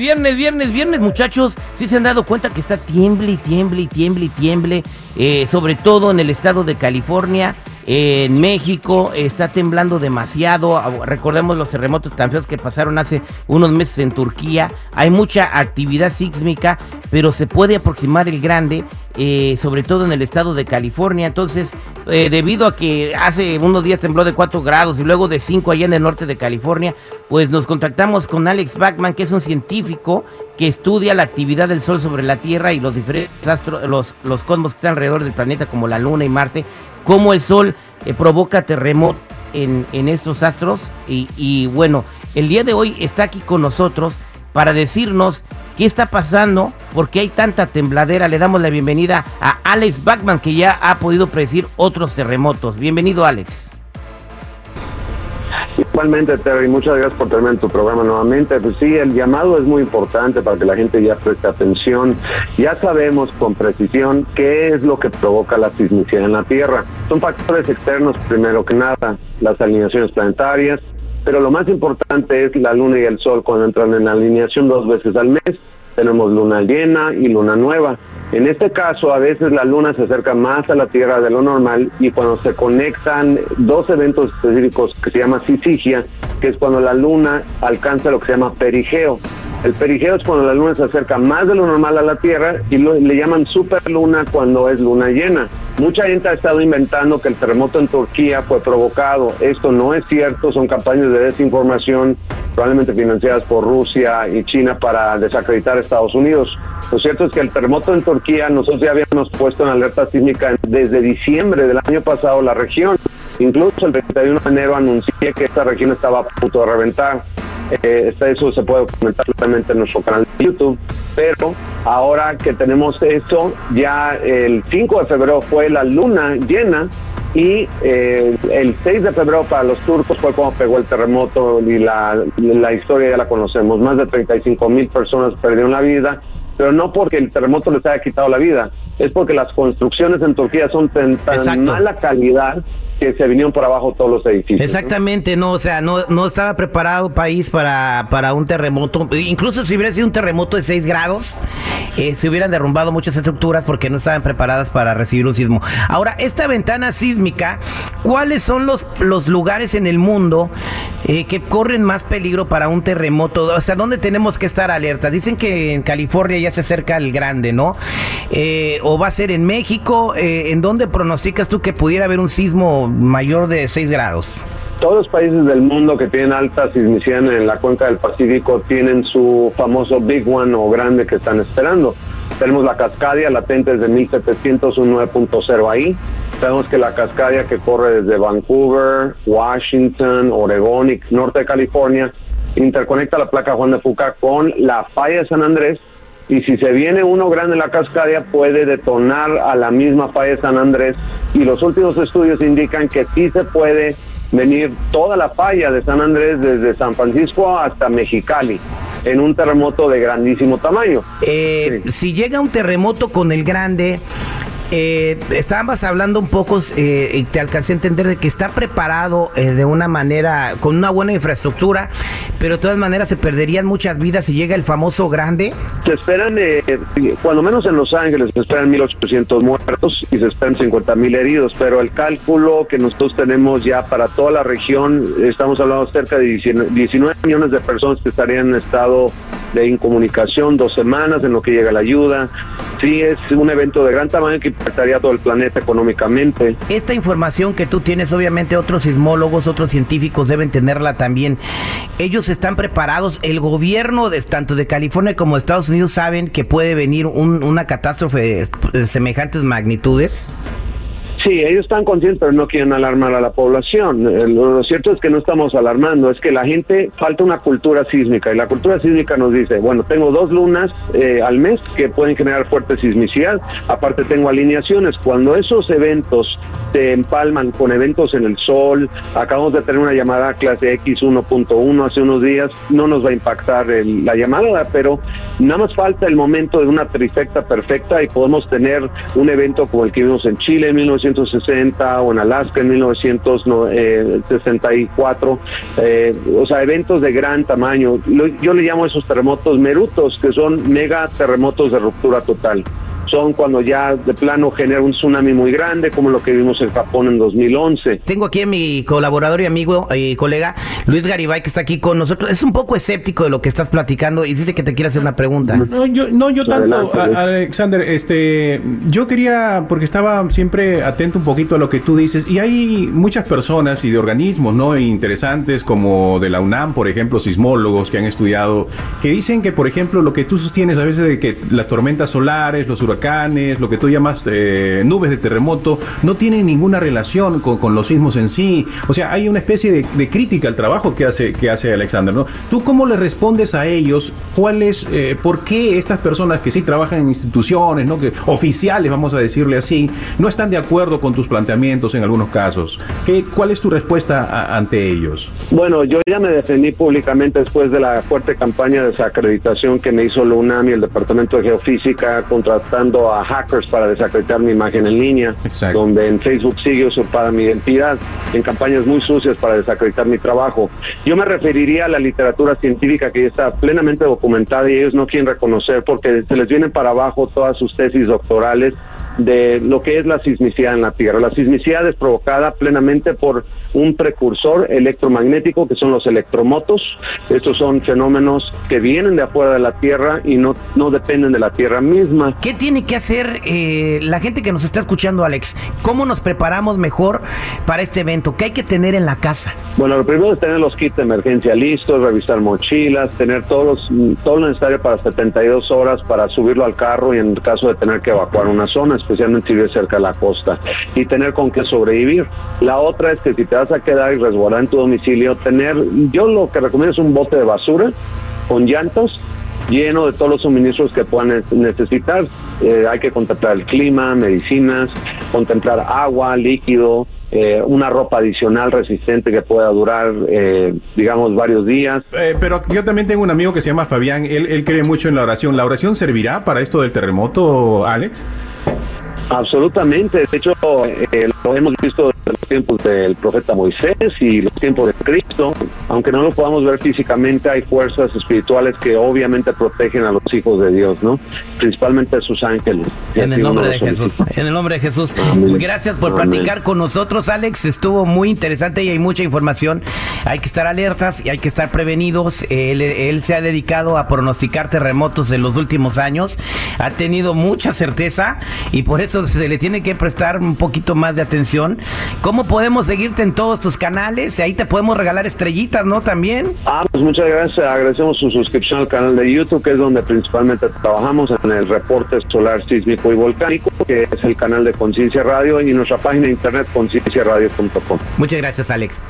Viernes, viernes, viernes, muchachos. Sí se han dado cuenta que está tiemble y tiemble y tiemble y tiemble, eh, sobre todo en el estado de California, en México, está temblando demasiado. Ah, recordemos los terremotos tan feos que pasaron hace unos meses en Turquía. Hay mucha actividad sísmica, pero se puede aproximar el grande, eh, sobre todo en el estado de California. Entonces, eh, debido a que hace unos días tembló de 4 grados y luego de 5 allá en el norte de California, pues nos contactamos con Alex Bachman, que es un científico que estudia la actividad del Sol sobre la Tierra y los diferentes astros, los, los cosmos que están alrededor del planeta, como la Luna y Marte, cómo el Sol eh, provoca terremotos en, en, estos astros. Y, y bueno, el día de hoy está aquí con nosotros para decirnos qué está pasando, por qué hay tanta tembladera. Le damos la bienvenida a Alex Bachman, que ya ha podido predecir otros terremotos. Bienvenido, Alex. Igualmente, Terry, muchas gracias por tenerme en tu programa nuevamente. Pues sí, el llamado es muy importante para que la gente ya preste atención. Ya sabemos con precisión qué es lo que provoca la sismicidad en la Tierra. Son factores externos, primero que nada, las alineaciones planetarias, pero lo más importante es la Luna y el Sol cuando entran en alineación dos veces al mes. Tenemos luna llena y luna nueva. En este caso, a veces la luna se acerca más a la Tierra de lo normal y cuando se conectan dos eventos específicos que se llama sisigia, que es cuando la luna alcanza lo que se llama perigeo. El perigeo es cuando la luna se acerca más de lo normal a la Tierra y lo, le llaman superluna cuando es luna llena. Mucha gente ha estado inventando que el terremoto en Turquía fue provocado. Esto no es cierto, son campañas de desinformación probablemente financiadas por Rusia y China para desacreditar a Estados Unidos. Lo cierto es que el terremoto en Turquía, nosotros ya habíamos puesto en alerta sísmica desde diciembre del año pasado la región. Incluso el 31 de enero anuncié que esta región estaba a punto de reventar. Eh, eso se puede documentar claramente en nuestro canal de YouTube. Pero ahora que tenemos esto, ya el 5 de febrero fue la luna llena y eh, el 6 de febrero para los turcos fue cuando pegó el terremoto y la, la historia ya la conocemos. Más de 35 mil personas perdieron la vida, pero no porque el terremoto les haya quitado la vida, es porque las construcciones en Turquía son de tan mala calidad que se vinieron por abajo todos los edificios. Exactamente, ¿no? o sea, no, no estaba preparado país para, para un terremoto. Incluso si hubiera sido un terremoto de 6 grados, eh, se hubieran derrumbado muchas estructuras porque no estaban preparadas para recibir un sismo. Ahora, esta ventana sísmica, ¿cuáles son los, los lugares en el mundo eh, que corren más peligro para un terremoto? O sea, ¿dónde tenemos que estar alerta? Dicen que en California ya se acerca el grande, ¿no? Eh, o va a ser en México. ¿En dónde pronosticas tú que pudiera haber un sismo mayor de 6 grados? Todos los países del mundo que tienen alta sismicidad en la cuenca del Pacífico tienen su famoso Big One o grande que están esperando. Tenemos la Cascadia latente desde 1700, un 9.0 ahí. Sabemos que la Cascadia que corre desde Vancouver, Washington, Oregón y norte de California interconecta la placa Juan de Fuca con la falla de San Andrés y si se viene uno grande en la Cascadia puede detonar a la misma falla de San Andrés y los últimos estudios indican que sí se puede venir toda la falla de San Andrés desde San Francisco hasta Mexicali en un terremoto de grandísimo tamaño. Eh, sí. Si llega un terremoto con el grande, eh, estábamos hablando un poco eh, y te alcancé a entender de que está preparado eh, de una manera, con una buena infraestructura, pero de todas maneras se perderían muchas vidas si llega el famoso grande. Se esperan, eh, cuando menos en Los Ángeles, se esperan 1.800 muertos y se esperan 50.000 heridos, pero el cálculo que nosotros tenemos ya para toda la región, estamos hablando cerca de 19 millones de personas que estarían en estado de incomunicación dos semanas en lo que llega la ayuda. Sí, es un evento de gran tamaño que impactaría a todo el planeta económicamente. Esta información que tú tienes, obviamente otros sismólogos, otros científicos deben tenerla también. Ellos están preparados, el gobierno de tanto de California como de Estados Unidos saben que puede venir un, una catástrofe de semejantes magnitudes. Sí, ellos están conscientes, pero no quieren alarmar a la población. Lo cierto es que no estamos alarmando, es que la gente falta una cultura sísmica y la cultura sísmica nos dice, bueno, tengo dos lunas eh, al mes que pueden generar fuerte sismicidad, aparte tengo alineaciones. Cuando esos eventos se empalman con eventos en el sol, acabamos de tener una llamada clase X 1.1 hace unos días, no nos va a impactar el, la llamada, pero Nada más falta el momento de una trifecta perfecta y podemos tener un evento como el que vimos en Chile en 1960 o en Alaska en 1964, eh, o sea, eventos de gran tamaño. Yo le llamo a esos terremotos merutos, que son mega terremotos de ruptura total son cuando ya de plano genera un tsunami muy grande, como lo que vimos en Japón en 2011. Tengo aquí a mi colaborador y amigo y colega Luis Garibay, que está aquí con nosotros. Es un poco escéptico de lo que estás platicando y dice que te quiere hacer una pregunta. No, yo, no, yo tanto, Alexander, este, yo quería, porque estaba siempre atento un poquito a lo que tú dices, y hay muchas personas y de organismos, ¿no? Interesantes, como de la UNAM, por ejemplo, sismólogos que han estudiado, que dicen que, por ejemplo, lo que tú sostienes a veces de que las tormentas solares, los huracanes, lo que tú llamas eh, nubes de terremoto, no tienen ninguna relación con, los sismos en sí. O sea, hay una especie de, crítica al trabajo que hace, que hace Alexander, ¿no? ¿Tú cómo le respondes a ellos? ¿Cuál eh, por qué estas personas que sí trabajan en instituciones, ¿no? Que, oficiales, vamos a decirle así, no están de acuerdo con tus planteamientos en algunos casos? ¿Qué, ¿Cuál es tu respuesta ante ellos? Bueno, yo ya me defendí públicamente después de la fuerte campaña de desacreditación que me hizo la UNAM y el Departamento de Geofísica contratando a hackers para desacreditar mi imagen en línea, donde en Facebook sigue usurpada mi identidad, en campañas muy sucias para desacreditar mi trabajo. Yo me referiría a la literatura científica que ya está plenamente documentada y ellos no quieren reconocer porque se les vienen para abajo todas sus tesis doctorales de lo que es la sismicidad en la Tierra. La sismicidad es provocada plenamente por un precursor electromagnético que son los electromotos. Estos son fenómenos que vienen de afuera de la Tierra y no, no dependen de la Tierra misma. ¿Qué tiene que hacer eh, la gente que nos está escuchando, Alex? ¿Cómo nos preparamos mejor para este evento? ¿Qué hay que tener en la casa? Bueno, lo primero es tener los kits de emergencia listos, revisar mochilas, tener todos, todo lo necesario para 72 horas para subirlo al carro y en caso de tener que evacuar una zona, especialmente si vive cerca de la costa, y tener con qué sobrevivir. La otra es que si te vas a quedar y resguardar en tu domicilio, tener, yo lo que recomiendo es un bote de basura con llantos lleno de todos los suministros que puedan necesitar. Eh, hay que contemplar el clima, medicinas, contemplar agua, líquido, eh, una ropa adicional resistente que pueda durar, eh, digamos, varios días. pero yo también tengo un amigo que se llama Fabián, él, él cree mucho en la oración. ¿La oración servirá para esto del terremoto, Alex? Absolutamente, de hecho eh, lo hemos visto tiempos del profeta Moisés y los tiempos de Cristo, aunque no lo podamos ver físicamente, hay fuerzas espirituales que obviamente protegen a los hijos de Dios, ¿no? Principalmente a sus ángeles. En el nombre de Jesús, en el nombre de Jesús. Gracias por platicar con nosotros, Alex, estuvo muy interesante y hay mucha información. Hay que estar alertas y hay que estar prevenidos. Él, él se ha dedicado a pronosticar terremotos en los últimos años, ha tenido mucha certeza y por eso se le tiene que prestar un poquito más de atención. ¿Cómo podemos seguirte en todos tus canales? Ahí te podemos regalar estrellitas, ¿no? También. Ah, pues muchas gracias. Agradecemos su suscripción al canal de YouTube, que es donde principalmente trabajamos en el reporte solar sísmico y volcánico, que es el canal de Conciencia Radio y nuestra página de internet concienciaradio.com. Muchas gracias, Alex.